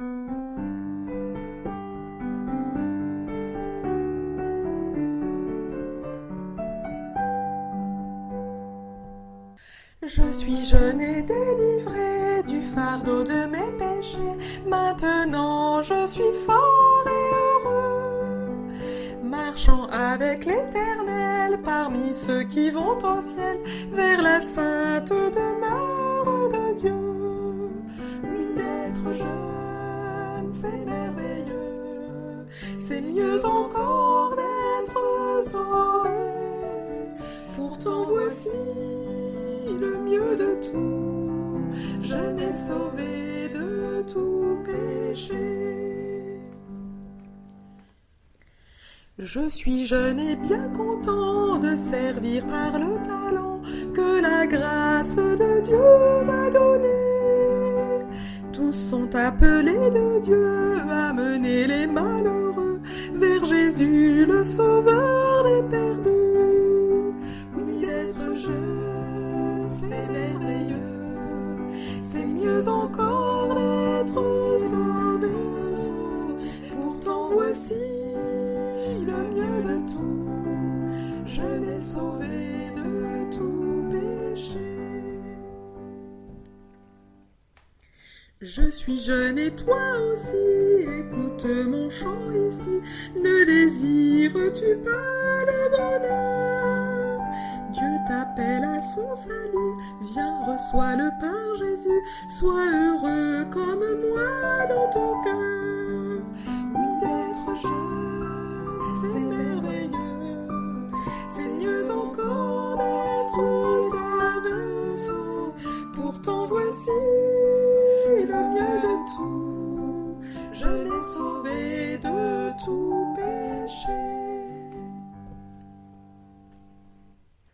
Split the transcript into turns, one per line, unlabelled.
Je suis jeune et délivré du fardeau de mes péchés. Maintenant je suis fort et heureux. Marchant avec l'éternel parmi ceux qui vont au ciel vers la sainte demeure de Dieu. Oui, d'être jeune, c'est merveilleux. C'est mieux encore d'être sauvé. Pourtant voici le mieux de tout. Je n'ai sauvé de tout péché. Je suis jeune et bien content de servir par le talent que la grâce de Dieu Tous sont appelés de Dieu à mener les malheureux vers Jésus, le sauveur des perdus. Oui, d'être jeune, c'est merveilleux. C'est mieux encore d'être sans dessous. Pourtant, voici le mieux de tout. Je l'ai sauvé Je suis jeune et toi aussi, écoute mon chant ici. Ne désires-tu pas le bonheur? Dieu t'appelle à son salut, viens, reçois-le par Jésus. Sois heureux comme moi dans ton cœur.